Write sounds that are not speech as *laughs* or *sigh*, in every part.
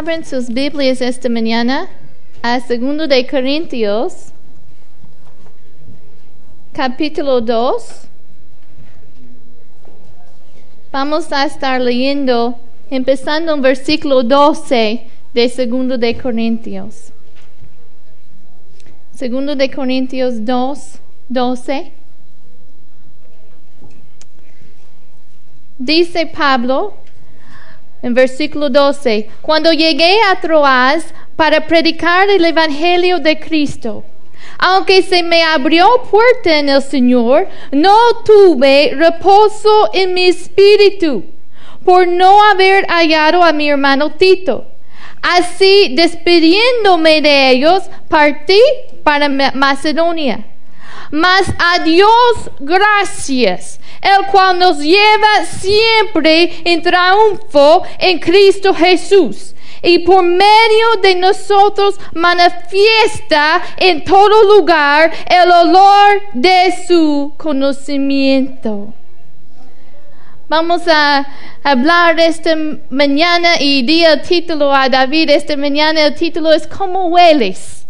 Abren sus Biblias esta mañana a 2 de Corintios, capítulo 2. Vamos a estar leyendo, empezando en versículo 12 de 2 de Corintios. 2 de Corintios 2, 12. Dice Pablo, en versículo 12, cuando llegué a Troas para predicar el Evangelio de Cristo, aunque se me abrió puerta en el Señor, no tuve reposo en mi espíritu por no haber hallado a mi hermano Tito. Así, despidiéndome de ellos, partí para Macedonia. Mas a Dios gracias el cual nos lleva siempre en triunfo en Cristo Jesús y por medio de nosotros manifiesta en todo lugar el olor de su conocimiento. Vamos a hablar esta mañana y di el título a David esta mañana. El título es ¿Cómo hueles?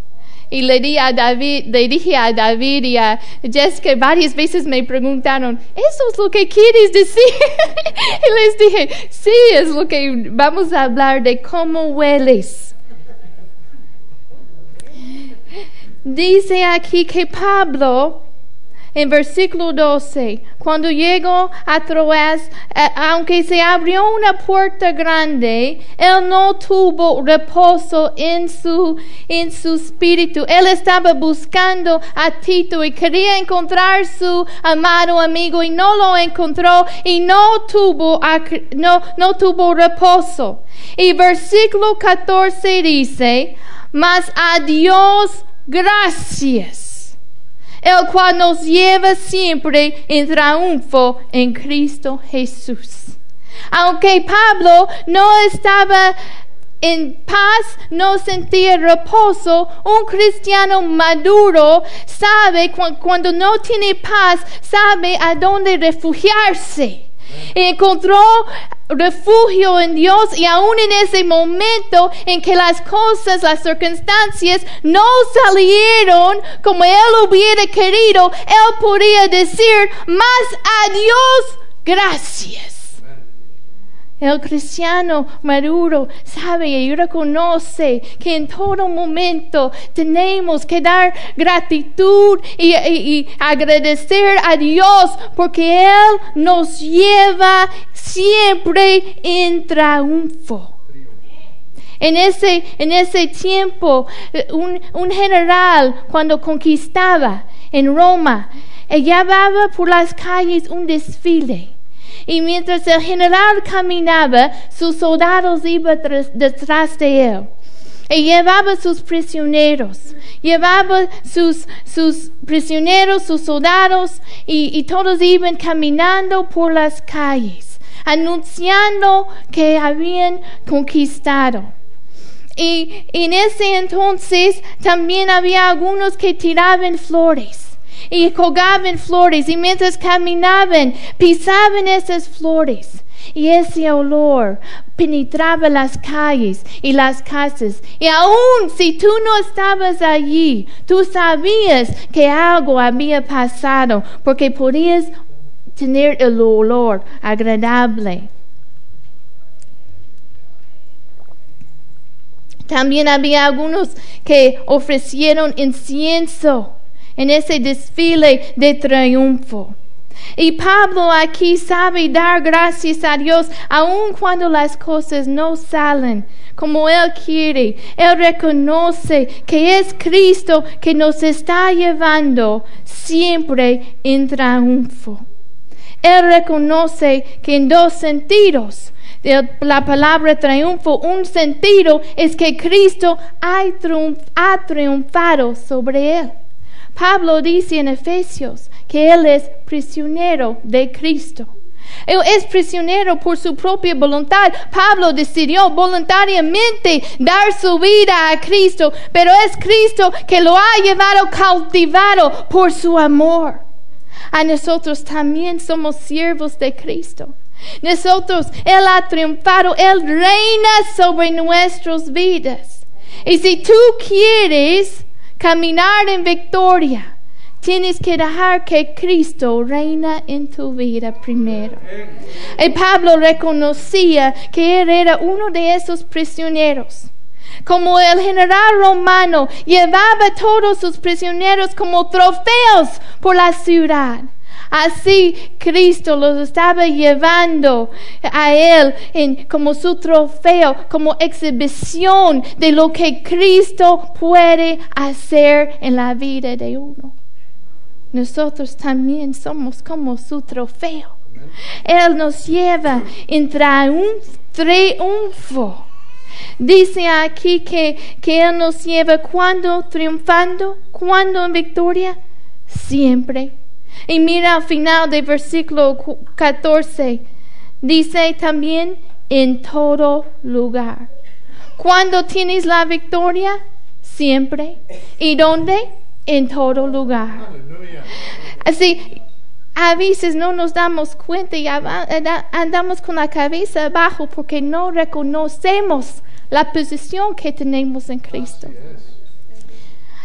Y le, di a David, le dije a David y a Jessica varias veces me preguntaron, ¿eso es lo que quieres decir? *laughs* y les dije, sí, es lo que vamos a hablar de cómo hueles. Dice aquí que Pablo en versículo 12, cuando llegó a Troas, eh, aunque se abrió una puerta grande, él no tuvo reposo en su, en su espíritu. Él estaba buscando a Tito y quería encontrar su amado amigo y no lo encontró y no tuvo, no, no tuvo reposo. Y versículo 14 dice, mas a Dios gracias el cual nos lleva siempre en triunfo en Cristo Jesús. Aunque Pablo no estaba en paz, no sentía reposo, un cristiano maduro sabe cuando no tiene paz, sabe a dónde refugiarse. Encontró refugio en Dios y aún en ese momento en que las cosas, las circunstancias no salieron como él hubiera querido, él podría decir más a Dios gracias. El cristiano maduro sabe y reconoce que en todo momento tenemos que dar gratitud y, agradecer a Dios porque Él nos lleva siempre en triunfo. En ese, en ese tiempo, un, un general cuando conquistaba en Roma, llevaba por las calles un desfile y mientras el general caminaba, sus soldados iban detrás de él. Y llevaba sus prisioneros, llevaba sus, sus prisioneros, sus soldados, y, y todos iban caminando por las calles, anunciando que habían conquistado. Y en ese entonces también había algunos que tiraban flores y colgaban flores y mientras caminaban pisaban esas flores. Y ese olor penetraba las calles y las casas. Y aun si tú no estabas allí, tú sabías que algo había pasado porque podías tener el olor agradable. También había algunos que ofrecieron incienso en ese desfile de triunfo. Y Pablo aquí sabe dar gracias a Dios aun cuando las cosas no salen como Él quiere. Él reconoce que es Cristo que nos está llevando siempre en triunfo. Él reconoce que en dos sentidos de la palabra triunfo, un sentido es que Cristo ha, triunfado sobre él. Pablo dice en Efesios que él es prisionero de Cristo. Él es prisionero por su propia voluntad. Pablo decidió voluntariamente dar su vida a Cristo, pero es Cristo que lo ha llevado cautivado por su amor. A nosotros también somos siervos de Cristo. Nosotros, Él ha triunfado, Él reina sobre nuestras vidas. Y si tú quieres caminar en victoria, tienes que dejar que Cristo reina en tu vida primero. Y Pablo reconocía que él era uno de esos prisioneros. Como el general romano llevaba todos sus prisioneros como trofeos por la ciudad. Así Cristo los estaba llevando a Él en, como su trofeo, como exhibición de lo que Cristo puede hacer en la vida de uno. Nosotros también somos como su trofeo. Él nos lleva en triunfo. Dice aquí que, que Él nos lleva cuando triunfando, cuando en victoria, siempre y mira al final del versículo 14, dice también en todo lugar. Cuando tienes la victoria, siempre. ¿Y dónde? En todo lugar. Así, a veces no nos damos cuenta y andamos con la cabeza abajo porque no reconocemos la posición que tenemos en Cristo.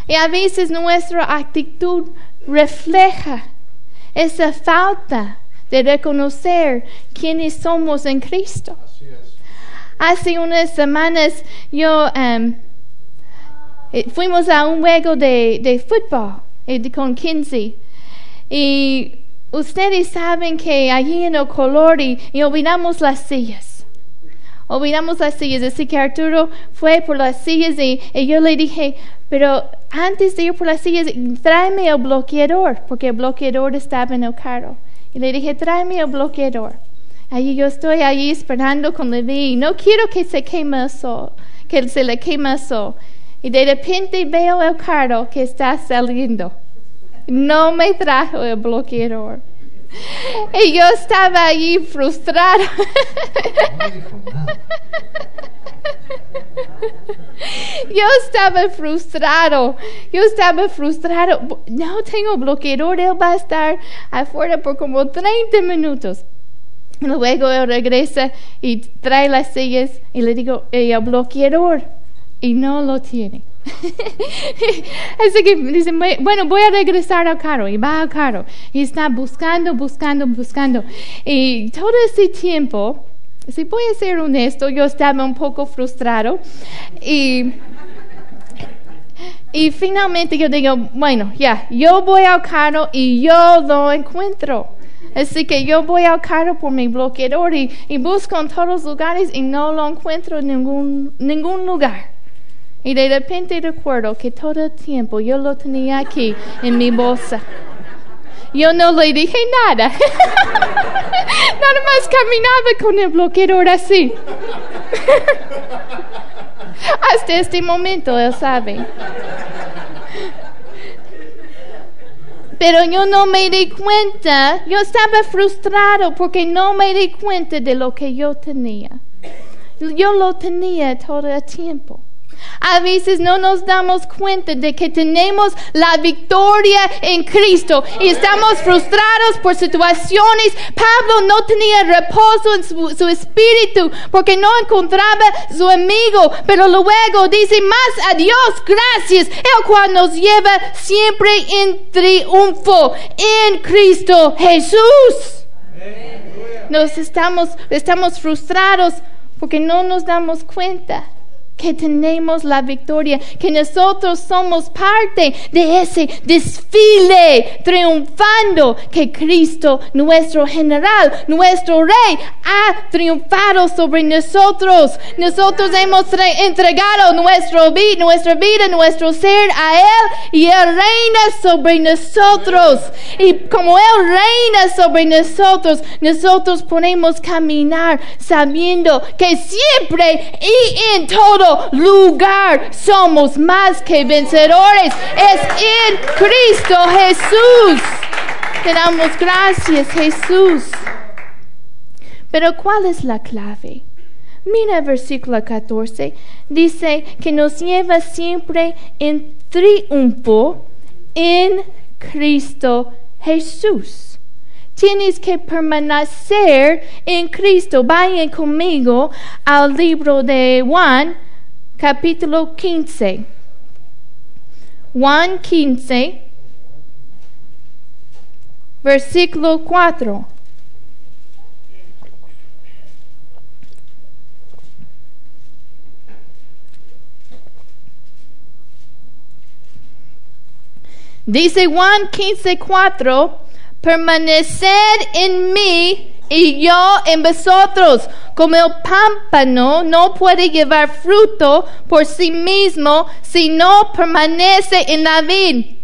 Y a veces nuestra actitud refleja esa falta de reconocer quiénes somos en Cristo. Hace unas semanas yo em, eh, fuimos a un juego de, de fútbol eh, con Kinsey y ustedes saben que allí en el color y, olvidamos las sillas. Olvidamos las sillas, así que Arturo fue por las sillas y yo le dije, pero antes de ir por las sillas, tráeme el bloqueador, porque el bloqueador estaba en el carro. Y le dije, tráeme el bloqueador. Allí yo estoy ahí esperando con Levi. No quiero que se queme el que se le queme el sol. Y de repente veo el carro que está saliendo. No me trajo el bloqueador. Y yo estaba ahí frustrada. Yo estaba frustrado. Yo estaba frustrado. No tengo bloqueador. Él va a estar afuera por como 30 minutos. Luego él regresa y trae las sillas y le digo, el bloqueador. Y no lo tiene. *laughs* Así que dice, bueno, voy a regresar al carro. Y va al carro. Y está buscando, buscando, buscando. Y todo ese tiempo si voy a ser honesto, yo estaba un poco frustrado y, y finalmente yo digo, bueno, ya, yo voy al carro y yo lo encuentro. Así que yo voy al carro por mi bloqueador y, y busco en todos los lugares y no lo encuentro en ningún, ningún lugar. Y de repente recuerdo que todo el tiempo yo lo tenía aquí en mi bolsa. Yo no le dije nada. *laughs* nada más caminaba con el bloqueador así. *laughs* Hasta este momento él sabe. Pero yo no me di cuenta, yo estaba frustrado porque no me di cuenta de lo que yo tenía. Yo lo tenía todo el tiempo. A veces no nos damos cuenta de que tenemos la victoria en Cristo y estamos frustrados por situaciones. Pablo no tenía reposo en su, espíritu porque no encontraba su amigo, pero luego dice más a Dios gracias, el cual nos lleva siempre en triunfo en Cristo Jesús. Nos estamos, estamos frustrados porque no nos damos cuenta que tenemos la victoria, que nosotros somos parte de ese desfile triunfando que Cristo, nuestro general, nuestro rey, ha triunfado sobre nosotros. Nosotros hemos entregado nuestro, nuestra vida, nuestro ser a Él y Él reina sobre nosotros. Y como Él reina sobre nosotros, nosotros podemos caminar sabiendo que siempre y en todo lugar somos más que vencedores. Es en Cristo Jesús. Te damos gracias, Jesús. Pero ¿cuál es la clave? Mira el versículo 14. Dice que nos lleva siempre en triunfo en Cristo Jesús. Tienes que permanecer en Cristo. Vayan conmigo al libro de Juan, capítulo 15. Juan 15, versículo 4. Dice Juan 15, 4, permaneced en mí y yo en vosotros, como el pámpano no puede llevar fruto por sí mismo si no permanece en la vid.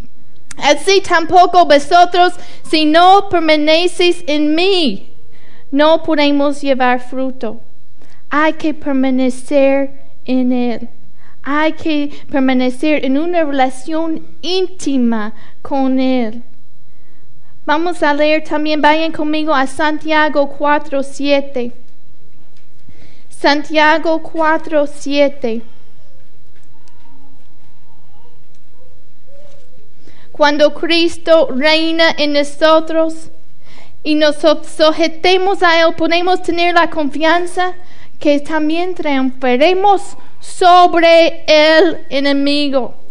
Así tampoco vosotros si no permanecéis en mí. No podemos llevar fruto. Hay que permanecer en Él. Hay que permanecer en una relación íntima con Él. Vamos a leer también, vayan conmigo a Santiago 4, 7. Santiago 4, 7. Cuando Cristo reina en nosotros y nos sujetemos a Él, podemos tener la confianza que también triunfaremos sobre el enemigo.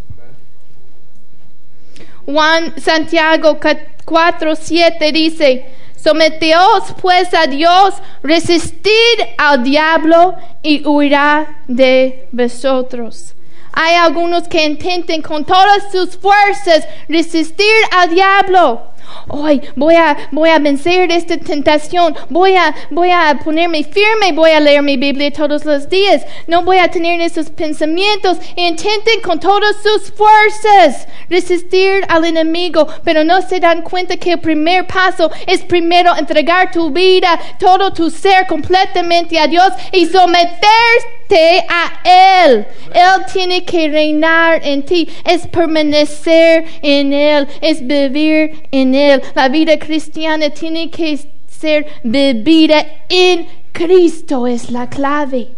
Juan Santiago 4, 7 dice, someteos pues a Dios, resistid al diablo y huirá de vosotros. Hay algunos que intenten con todas sus fuerzas resistir al diablo hoy voy a, voy a vencer esta tentación, voy a, voy a ponerme firme, voy a leer mi Biblia todos los días, no voy a tener esos pensamientos. Intenten con todas sus fuerzas resistir al enemigo, pero no se dan cuenta que el primer paso es primero entregar tu vida, todo tu ser completamente a Dios y someterte a Él. Él tiene que reinar en ti, es permanecer en Él, es vivir en Él. La vida cristiana tiene que ser vivida en Cristo, es la clave.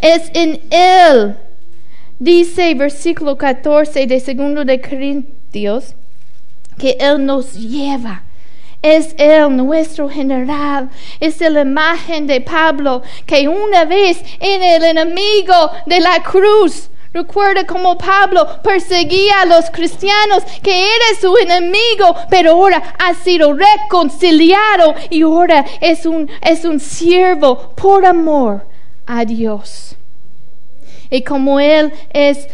Es en Él. Dice versículo 14 de segundo de Corintios que Él nos lleva. Es Él nuestro general. Es la imagen de Pablo que una vez en el enemigo de la cruz Recuerda cómo Pablo perseguía a los cristianos, que era su enemigo, pero ahora ha sido reconciliado y ahora es un, es un siervo por amor a Dios. Y como Él es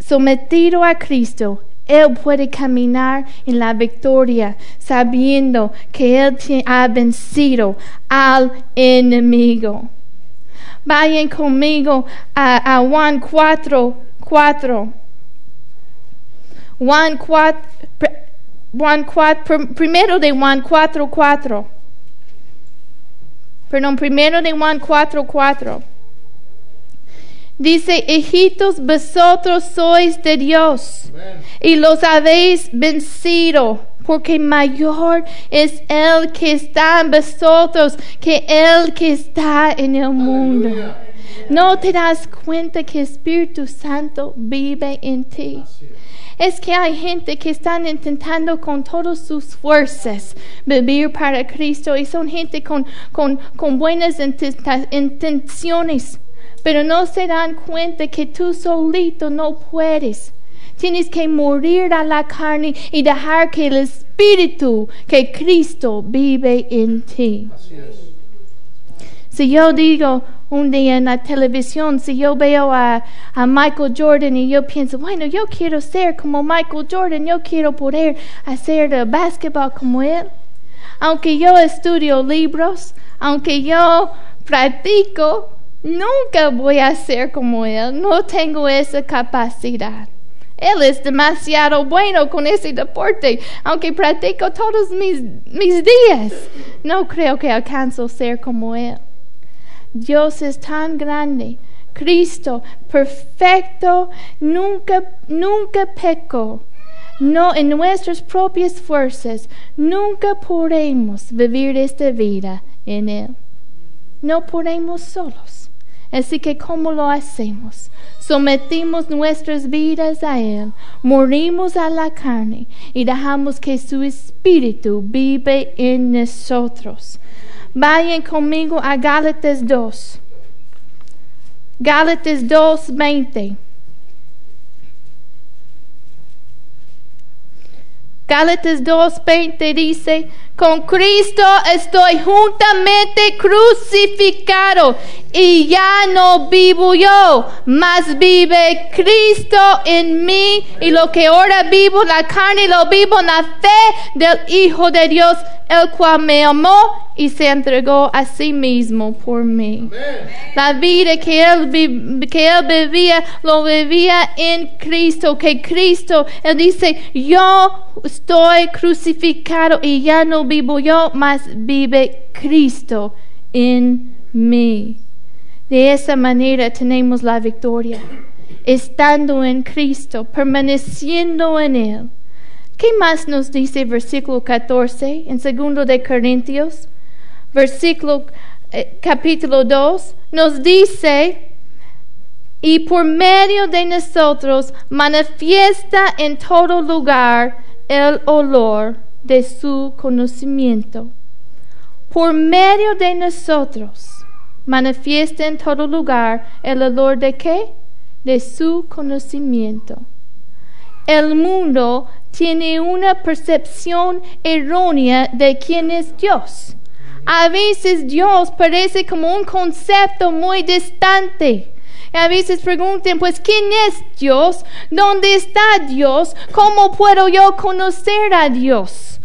sometido a Cristo, Él puede caminar en la victoria sabiendo que Él ha vencido al enemigo. Vayan conmigo a, Juan 4, 4. Juan 4, Juan 4, primero de Juan 4, 4. Perdón, primero de Juan 4, 4. Dice, hijitos, vosotros sois de Dios y los habéis vencido porque mayor es el que está en vosotros que el que está en el mundo. No te das cuenta que Espíritu Santo vive en ti. Es que hay gente que están intentando con todas sus fuerzas vivir para Cristo y son gente con, con, con buenas intenciones, pero no se dan cuenta que tú solito no puedes Tienes que morir a la carne y dejar que el Espíritu, que Cristo vive en ti. Si yo digo, un día en la televisión, si yo veo a, a, Michael Jordan y yo pienso, bueno, yo quiero ser como Michael Jordan, yo quiero poder hacer el básquetbol como él. Aunque yo estudio libros, aunque yo practico, nunca voy a ser como él. No tengo esa capacidad. Él es demasiado bueno con ese deporte, aunque practico todos mis, mis días. No creo que alcanzo a ser como Él. Dios es tan grande. Cristo, perfecto, nunca, nunca pecó. No en nuestras propias fuerzas, nunca podremos vivir esta vida en Él. No podemos solos. Así que, ¿cómo lo hacemos? sometimos nuestras vidas a Él, morimos a la carne y dejamos que su Espíritu vive en nosotros. Vayan conmigo a Gálatas 2. Gálatas 2, 20. Gálatas 2:20 dice, con Cristo estoy juntamente crucificado y ya no vivo yo, mas vive Cristo en mí y lo que ahora vivo la carne lo vivo en la fe del Hijo de Dios el cual me amó y se entregó a sí mismo por mí. La vida que él, que él vivía, lo vivía en Cristo, que Cristo, él dice, yo estoy crucificado y ya no vivo yo, mas vive Cristo en mí. De esa manera tenemos la victoria, estando en Cristo, permaneciendo en Él ¿Qué más nos dice versículo 14 en segundo de Corintios? Versículo eh, capítulo 2 nos dice, y por medio de nosotros manifiesta en todo lugar el olor de su conocimiento. Por medio de nosotros manifiesta en todo lugar el olor de qué? De su conocimiento. El mundo tiene una percepción errónea de quién es Dios. A veces Dios parece como un concepto muy distante. A veces pregunten, pues, ¿quién es Dios? ¿Dónde está Dios? ¿Cómo puedo yo conocer a Dios?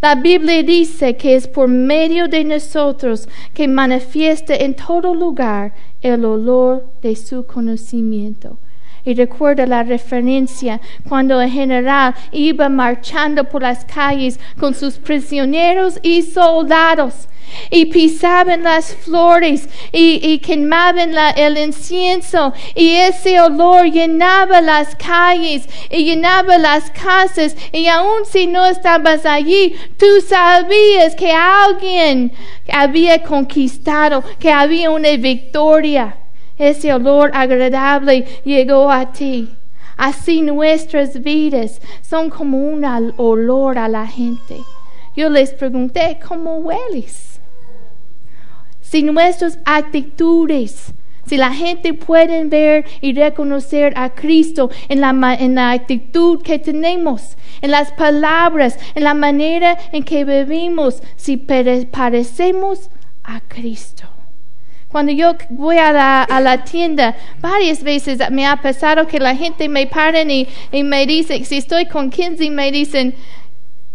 La Biblia dice que es por medio de nosotros que manifiesta en todo lugar el olor de su conocimiento. Y recuerda la referencia cuando el general iba marchando por las calles con sus prisioneros y soldados y pisaban las flores y, quemaban el incienso y ese olor llenaba las calles y llenaba las casas y aun si no estabas allí, tú sabías que alguien había conquistado, que había una victoria ese olor agradable llegó a ti. Así nuestras vidas son como un olor a la gente. Yo les pregunté, ¿cómo hueles? Si nuestras actitudes, si la gente puede ver y reconocer a Cristo en la, en la actitud que tenemos, en las palabras, en la manera en que vivimos, si parecemos a Cristo. Cuando yo voy a la, tienda, varias veces me ha pasado que la gente me para y, me dice, si estoy con Kinsey, me dicen,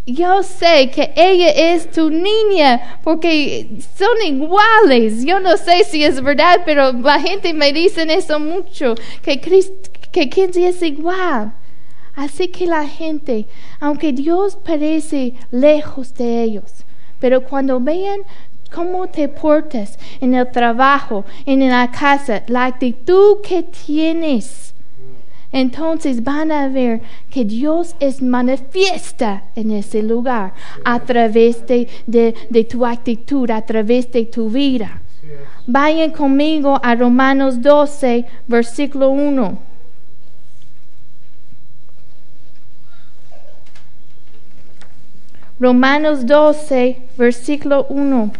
yo sé que ella es tu niña porque son iguales. Yo no sé si es verdad, pero la gente me dice eso mucho, que, que Kinsey es igual. Así que la gente, aunque Dios parece lejos de ellos, pero cuando vean cómo te portas en el trabajo, en la casa, la actitud que tienes. Entonces van a ver que Dios es manifiesta en ese lugar a través de, de tu actitud, a través de tu vida. Vayan conmigo a Romanos 12, versículo 1. Romanos 12, versículo 1.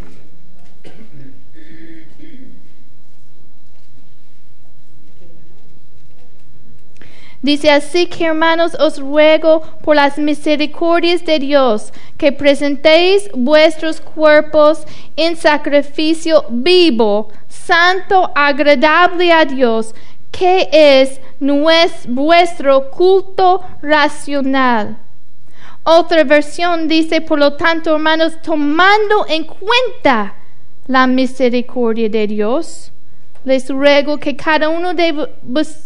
Dice así que hermanos os ruego por las misericordias de Dios que presentéis vuestros cuerpos en sacrificio vivo, santo, agradable a Dios, que es vuestro culto racional. Otra versión dice, por lo tanto, hermanos, tomando en cuenta la misericordia de Dios, les ruego que cada uno de,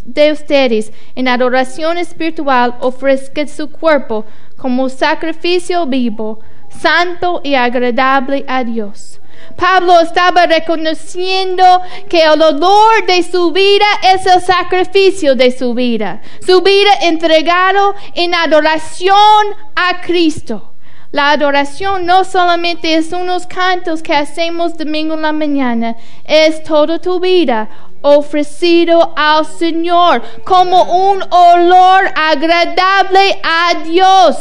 de, ustedes en adoración espiritual ofrezca su cuerpo como sacrificio vivo, santo y agradable a Dios. Pablo estaba reconociendo que el olor de su vida es el sacrificio de su vida, su vida entregado en adoración a Cristo. La adoración no solamente es unos cantos que hacemos domingo en la mañana, es toda tu vida ofrecido al Señor como un olor agradable a Dios.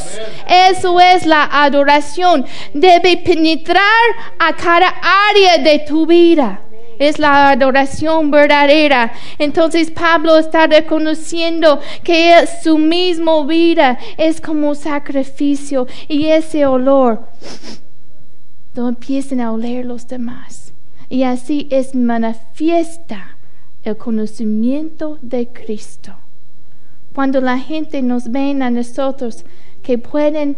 Eso es la adoración. Debe penetrar a cada área de tu vida es la adoración verdadera. Entonces Pablo está reconociendo que su mismo vida es como sacrificio y ese olor no empiezan a oler los demás. Y así es manifiesta el conocimiento de Cristo. Cuando la gente nos ve a nosotros que pueden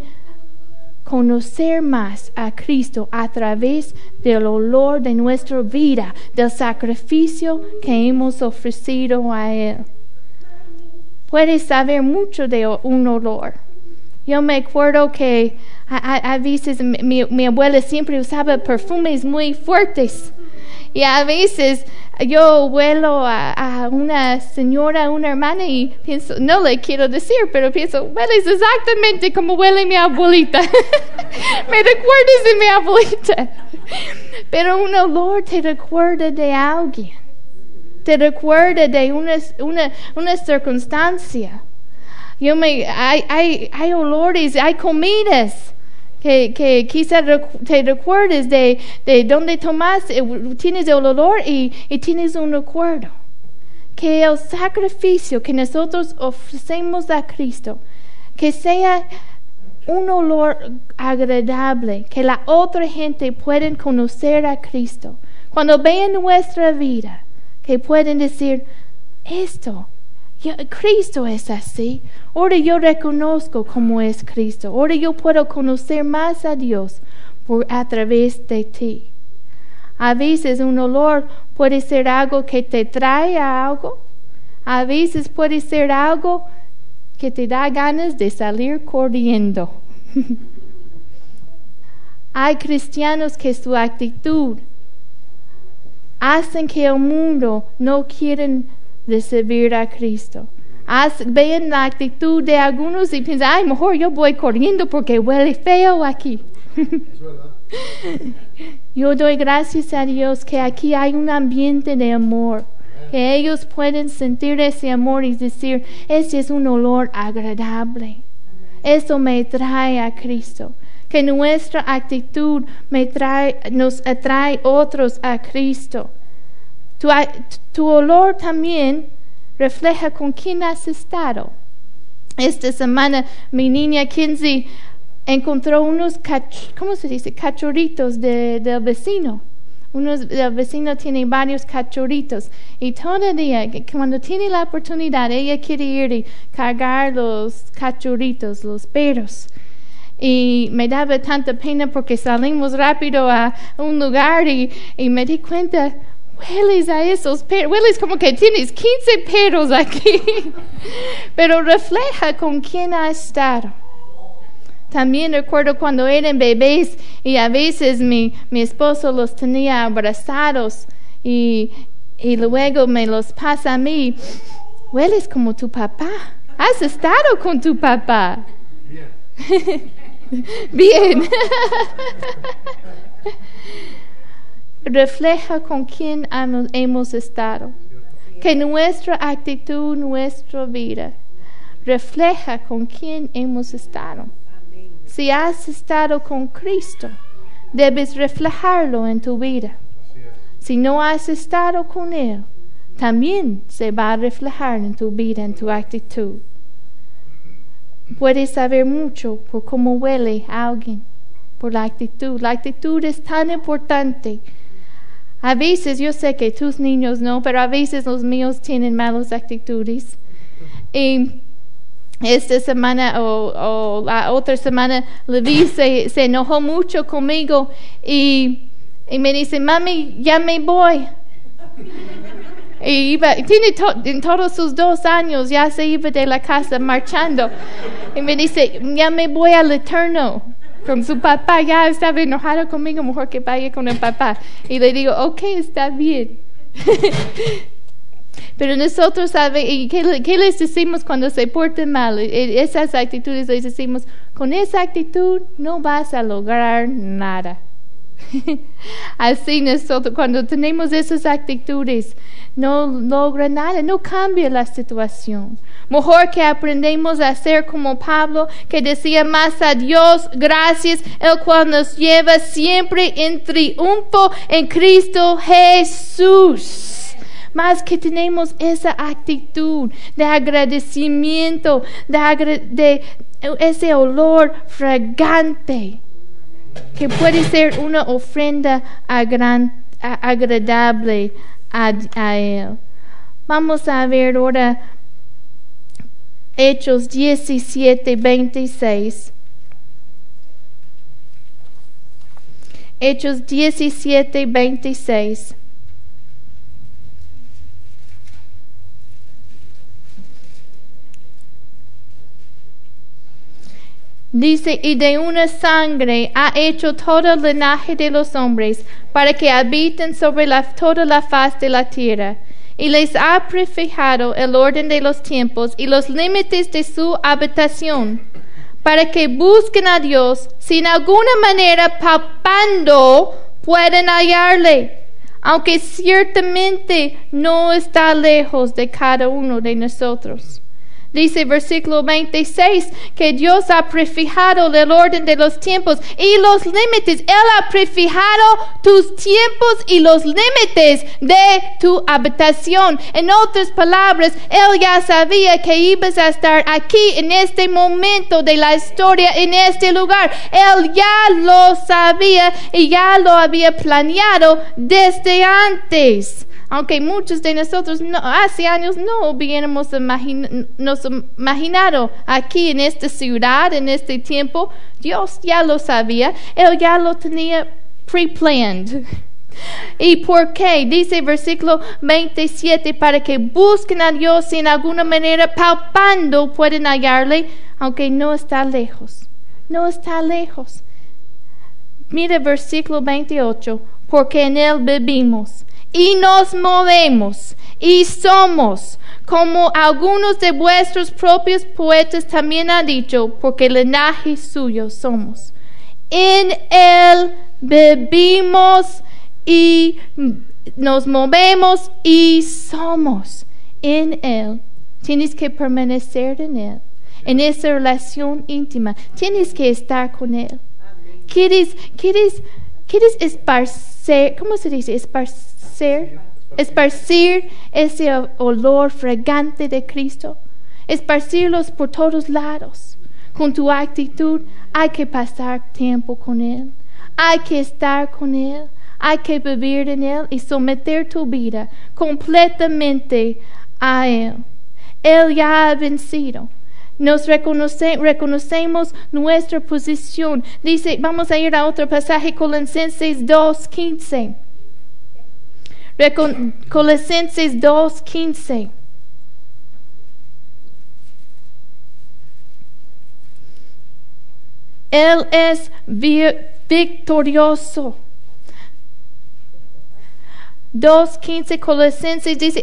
conocer más a Cristo a través del olor de nuestra vida, del sacrificio que hemos ofrecido a Él. Puedes saber mucho de un olor. Yo me acuerdo que a, veces mi, mi abuela siempre usaba perfumes muy fuertes y a veces yo vuelo a, una señora, una hermana y pienso, no le quiero decir, pero pienso, hueles exactamente como huele mi abuelita. *laughs* Me recuerdas de mi abuelita. Pero un olor te recuerda de alguien. Te recuerda de una, una, una circunstancia. Yo me, hay, hay, hay olores, hay comidas que, que quizás te recuerdes de, de donde tomas, eh, tienes el olor y, y tienes un recuerdo. Que el sacrificio que nosotros ofrecemos a Cristo, que sea un olor agradable, que la otra gente pueda conocer a Cristo. Cuando vean nuestra vida, que pueden decir, esto Cristo es así. Ahora yo reconozco cómo es Cristo. Ahora yo puedo conocer más a Dios por, a través de ti. A veces un olor puede ser algo que te trae a algo. A veces puede ser algo que te da ganas de salir corriendo. *laughs* Hay cristianos que su actitud hacen que el mundo no quieren de servir a Cristo. ven la actitud de algunos y piensan, ay, mejor yo voy corriendo porque huele feo aquí. *laughs* yo doy gracias a Dios que aquí hay un ambiente de amor, que ellos pueden sentir ese amor y decir, ese es un olor agradable. Eso me trae a Cristo. Que nuestra actitud me trae, nos atrae otros a Cristo. Tu, olor también refleja con quién has estado. Esta semana mi niña Kinsey encontró unos, ¿cómo se dice? Cachorritos del vecino. Unos, el vecino tiene varios cachorritos y todo el día, cuando tiene la oportunidad, ella quiere ir y cargar los cachorritos, los perros. Y me daba tanta pena porque salimos rápido a un lugar y, y me di cuenta, hueles a esos perros, hueles como que tienes 15 perros aquí, *laughs* pero refleja con quién ha estado. También recuerdo cuando eran bebés y a veces mi, mi esposo los tenía abrazados y, y luego me los pasa a mí. Hueles como tu papá. Has estado con tu papá. Bien. *laughs* Bien *laughs* refleja con quién hemos estado. Que nuestra actitud, nuestra vida, refleja con quién hemos estado. Si has estado con Cristo, debes reflejarlo en tu vida. Si no has estado con Él, también se va a reflejar en tu vida, en tu actitud. puede saber mucho por cómo huele a alguien, por la actitud. La actitud es tan importante. A veces yo sé que tus niños no, pero a veces los míos tienen malas actitudes. Y esta semana o, la otra semana Levi se, se enojó mucho conmigo y, me dice, mami, ya me voy. Y iba, tiene en todos sus dos años ya se iba de la casa marchando. Y me dice, ya me voy al eterno. Con su papá ya estaba enojado conmigo, mejor que vaya con el papá. Y le digo, ok, está bien. *laughs* Pero nosotros sabemos, ¿qué, ¿qué, les decimos cuando se portan mal? E, e, esas actitudes les decimos, con esa actitud no vas a lograr nada. *laughs* Así nosotros, cuando tenemos esas actitudes, no logra nada, no cambia la situación. Mejor que aprendemos a ser como Pablo, que decía más a Dios, gracias, el cual nos lleva siempre en triunfo en Cristo Jesús. Más que tenemos esa actitud de agradecimiento, de, de ese olor fragante que puede ser una ofrenda agradable a, Él. Vamos a ver ahora Hechos 17, 26. Hechos 17, 26. Dice, y de una sangre ha hecho todo el linaje de los hombres, para que habiten sobre la, toda la faz de la tierra. Y les ha prefijado el orden de los tiempos y los límites de su habitación, para que busquen a Dios, sin alguna manera palpando pueden hallarle, aunque ciertamente no está lejos de cada uno de nosotros. Dice versículo 26 que Dios ha prefijado el orden de los tiempos y los límites. Él ha prefijado tus tiempos y los límites de tu habitación. En otras palabras, Él ya sabía que ibas a estar aquí en este momento de la historia, en este lugar. Él ya lo sabía y ya lo había planeado desde antes aunque muchos de nosotros hace años no hubiéramos nos imaginado aquí en esta ciudad, en este tiempo, Dios ya lo sabía, Él ya lo tenía pre-planned. *laughs* ¿Y por qué? Dice versículo 27, para que busquen a Dios en alguna manera palpando pueden hallarle, aunque no está lejos. No está lejos. Mire versículo 28, porque en Él vivimos y nos movemos y somos, como algunos de vuestros propios poetas también han dicho, porque linaje suyo somos. En Él bebimos y nos movemos y somos. En Él. Tienes que permanecer en Él. En esa relación íntima. Tienes que estar con Él. ¿Quieres, quieres, quieres esparcer? ¿Cómo se dice? Esparcer esparcir ese olor fragante de Cristo, esparcirlos por todos lados. Con tu actitud hay que pasar tiempo con Él, hay que estar con Él, hay que vivir en Él y someter tu vida completamente a Él. Él ya ha vencido. Nos reconoce, reconocemos nuestra posición. Dice, vamos a ir a otro pasaje, Colosenses 2.15. Colosenses 2:15. Él es victorioso. 2.15 Colosenses dice,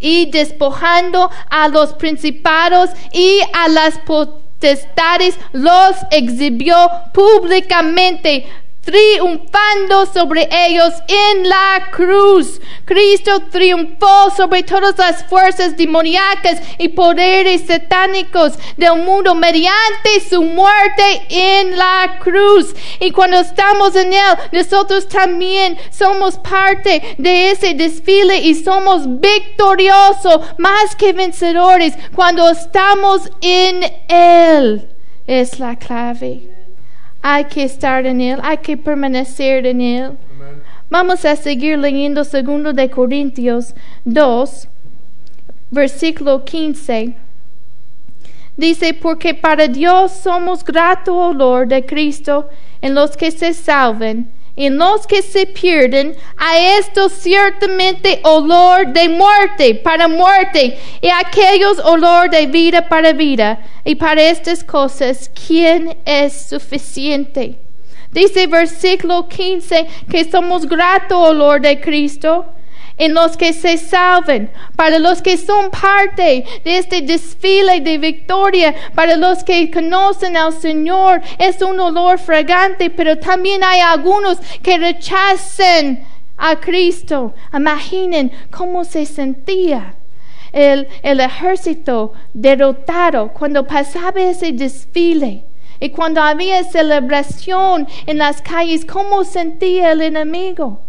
y despojando a los principados y a las potestades, los exhibió públicamente triunfando sobre ellos en la cruz. Cristo triunfó sobre todas las fuerzas demoníacas y poderes satánicos del mundo mediante su muerte en la cruz. Y cuando estamos en Él, nosotros también somos parte de ese desfile y somos victoriosos, más que vencedores, cuando estamos en Él. Es la clave. Hay que estar en Él, hay que permanecer en Él. Vamos a seguir leyendo segundo de Corintios 2, versículo 15. Dice, porque para Dios somos grato olor de Cristo en los que se salven en los que se pierden, a esto ciertamente olor de muerte para muerte, y a aquellos olor de vida para vida. Y para estas cosas, ¿quién es suficiente? Dice versículo 15 que somos grato olor de Cristo en los que se salven, para los que son parte de este desfile de victoria, para los que conocen al Señor, es un olor fragante, pero también hay algunos que rechazan a Cristo. Imaginen cómo se sentía. El, el ejército derrotado cuando pasaba ese desfile. Y cuando había celebración en las calles, ¿cómo sentía el enemigo?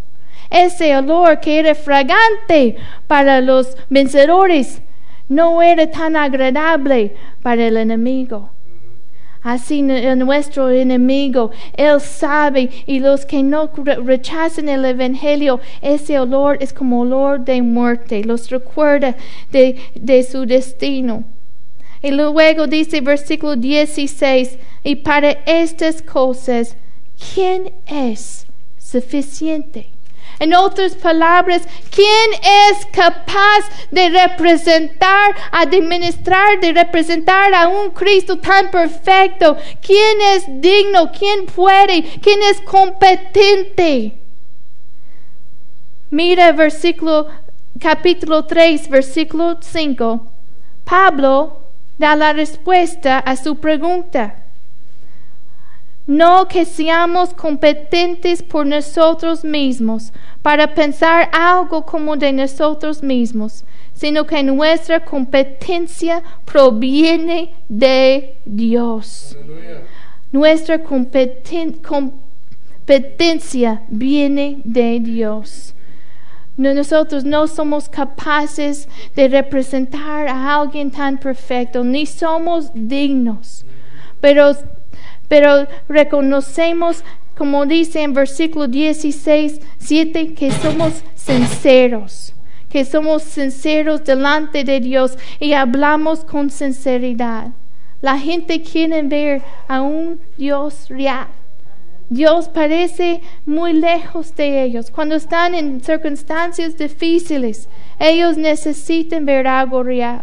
Ese olor que era fragante para los vencedores no era tan agradable para el enemigo. Así nuestro enemigo, Él sabe y los que no rechazan el Evangelio, ese olor es como olor de muerte, los recuerda de, de su destino. Y luego dice versículo 16, y para estas cosas, ¿quién es suficiente? En otras palabras, ¿quién es capaz de representar, administrar, de representar a un Cristo tan perfecto? ¿Quién es digno? ¿Quién puede? ¿Quién es competente? Mira versículo capítulo 3, versículo 5. Pablo da la respuesta a su pregunta. No que seamos competentes por nosotros mismos para pensar algo como de nosotros mismos, sino que nuestra competencia proviene de Dios. Nuestra competencia viene de Dios. Nosotros no somos capaces de representar a alguien tan perfecto, ni somos dignos. Pero pero reconocemos, como dice en versículo 16, 7, que somos sinceros, que somos sinceros delante de Dios y hablamos con sinceridad. La gente quiere ver a un Dios real. Dios parece muy lejos de ellos. Cuando están en circunstancias difíciles, ellos necesitan ver algo real.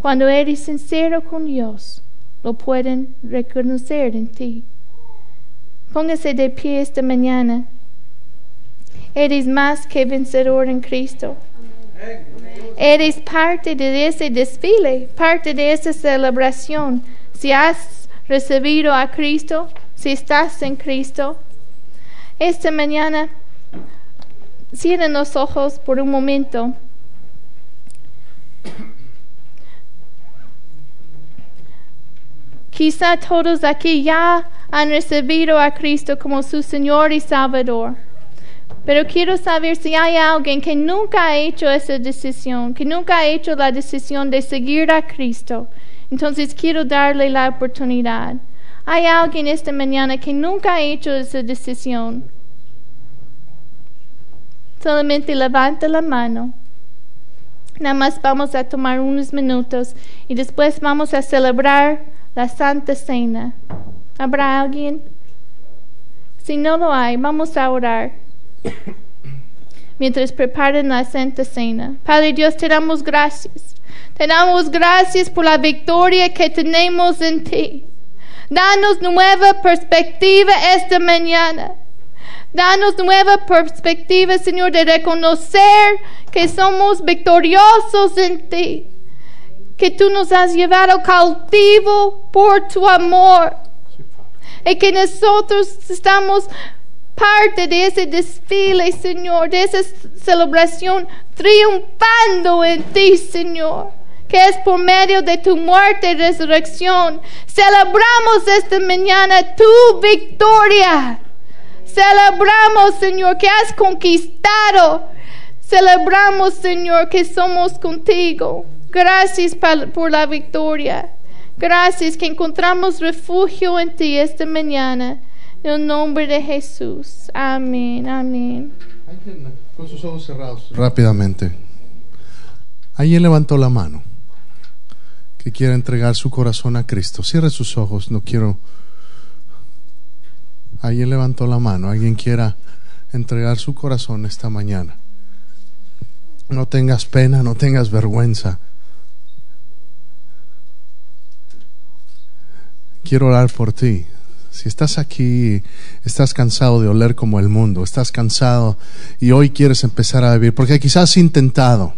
Cuando eres sincero con Dios, lo pueden reconocer en ti. Póngase de pie esta mañana. Eres más que vencedor en Cristo. Eres parte de ese desfile, parte de esa celebración. Si has recibido a Cristo, si estás en Cristo, esta mañana cierren los ojos por un momento. Quizá todos aquí ya han recibido a Cristo como su Señor y Salvador. Pero quiero saber si hay alguien que nunca ha hecho esa decisión, que nunca ha hecho la decisión de seguir a Cristo. Entonces quiero darle la oportunidad. Hay alguien esta mañana que nunca ha hecho esa decisión. Solamente levanta la mano. Nada más vamos a tomar unos minutos y después vamos a celebrar la Santa Cena. ¿Habrá alguien? Si no lo hay, vamos a orar. *coughs* Mientras preparan la Santa Cena. Padre Dios, te damos gracias. Te damos gracias por la victoria que tenemos en ti. Danos nueva perspectiva esta mañana. Danos nueva perspectiva, Señor, de reconocer que somos victoriosos en ti que tú nos has llevado cautivo por tu amor. Y que nosotros estamos parte de ese desfile, Señor, de esa celebración triunfando en ti, Señor que es por medio de tu muerte y resurrección. Celebramos esta mañana tu victoria. Celebramos, Señor, que has conquistado. Celebramos, Señor, que somos contigo. Gracias por la victoria. Gracias que encontramos refugio en ti esta mañana. En el nombre de Jesús. Amén, amén. Con sus ojos cerrados. Rápidamente. Alguien levantó la mano que quiera entregar su corazón a Cristo. Cierre sus ojos, no quiero... Alguien levantó la mano, alguien quiera entregar su corazón esta mañana. No tengas pena, no tengas vergüenza. Quiero orar por ti. Si estás aquí, estás cansado de oler como el mundo, estás cansado y hoy quieres empezar a vivir, porque quizás has intentado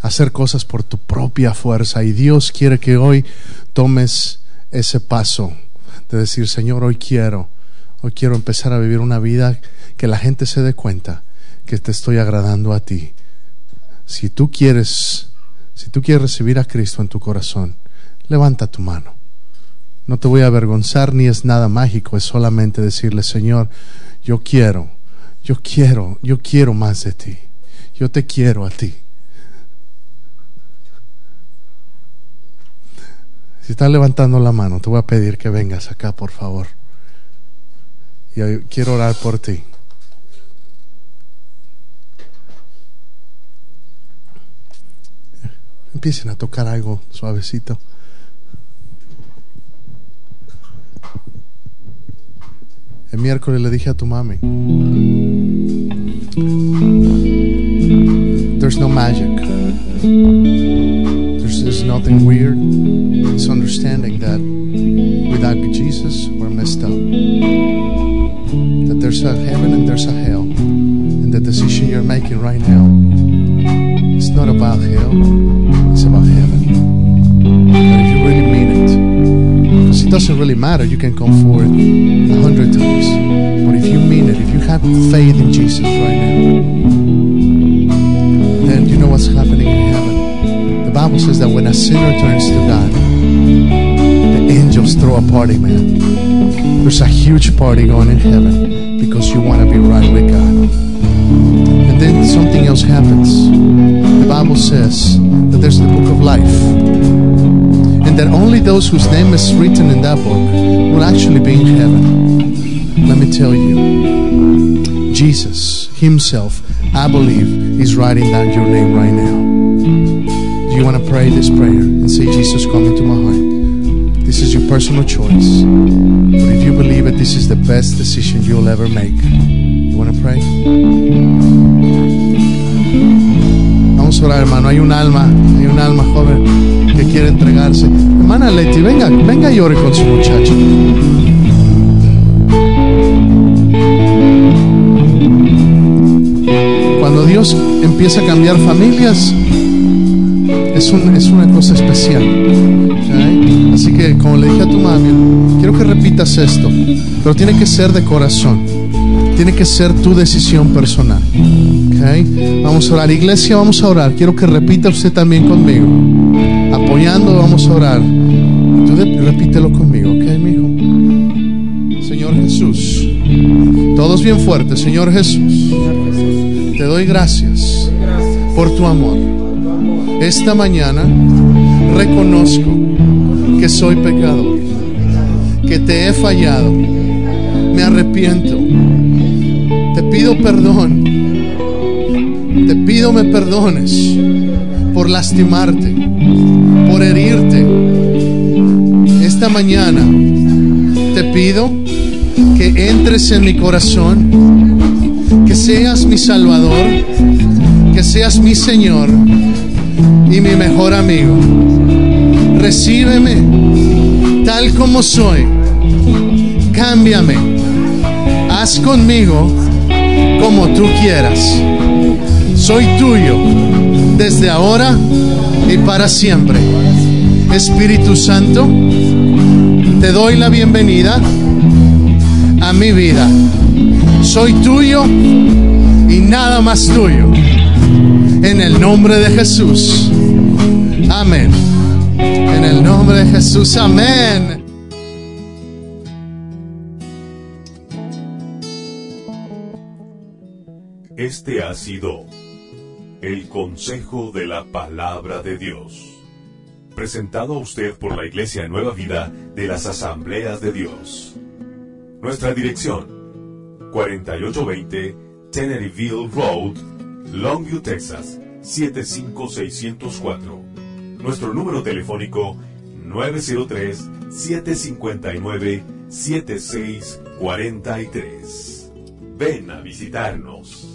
hacer cosas por tu propia fuerza y Dios quiere que hoy tomes ese paso de decir, Señor, hoy quiero, hoy quiero empezar a vivir una vida que la gente se dé cuenta que te estoy agradando a ti. Si tú quieres, si tú quieres recibir a Cristo en tu corazón, levanta tu mano. No te voy a avergonzar ni es nada mágico, es solamente decirle, Señor, yo quiero, yo quiero, yo quiero más de ti. Yo te quiero a ti. Si estás levantando la mano, te voy a pedir que vengas acá, por favor. Y quiero orar por ti. Empiecen a tocar algo suavecito. El miércoles le dije a tu mami, there's no magic. There's, there's nothing weird. It's understanding that without Jesus, we're messed up. That there's a heaven and there's a hell. And the decision you're making right now, it's not about hell, it, doesn't really matter, you can come forward a hundred times. But if you mean it, if you have faith in Jesus right now, then you know what's happening in heaven. The Bible says that when a sinner turns to God, the angels throw a party, man. There's a huge party going in heaven because you want to be right with God. And then something else happens. The Bible says that there's the book of life. And that only those whose name is written in that book will actually be in heaven. Let me tell you, Jesus Himself, I believe, is writing down your name right now Do you want to pray this prayer and say, Jesus, come into my heart. This is your personal choice. But if you believe it, this is the best decision you'll ever make. You want to pray? Vamos a orar, hermano. Hay un alma, hay un alma joven que quiere entregarse. Hermana Leti, venga, venga y ore con su muchacho. Cuando Dios empieza a cambiar familias, es, es una cosa especial. Así que, como le dije a tu mami, quiero que repitas esto, pero tiene que ser de corazón. Tiene que ser tu decisión personal. Vamos a orar. Iglesia, vamos a orar. Quiero que repita usted también conmigo. Apoyando, vamos a orar. Tú repítelo conmigo, ¿ok, mi hijo? Señor Jesús. Todos bien fuertes, Señor Jesús. Te doy gracias por tu amor esta mañana reconozco que soy pecador, que te he fallado, me arrepiento, te pido perdón, te pido me perdones por lastimarte, por herirte. Esta mañana te pido que entres en mi corazón, que seas mi Salvador, que seas mi Señor y mi mejor amigo. Recíbeme tal como soy. Cámbiame. Haz conmigo como tú quieras. Soy tuyo desde ahora y para siempre. Espíritu Santo, te doy la bienvenida a mi vida. soy tuyo y nada más tuyo. En el nombre de Jesús. Amén. En el nombre de Jesús. Amén. Este ha sido el consejo de la palabra de Dios. Presentado a usted por la Iglesia Nueva Vida de las Asambleas de Dios. Nuestra dirección, 4820 Teneryville Road, Longview, Texas, 75604. Nuestro número telefónico, 903-759-7643. Ven a visitarnos.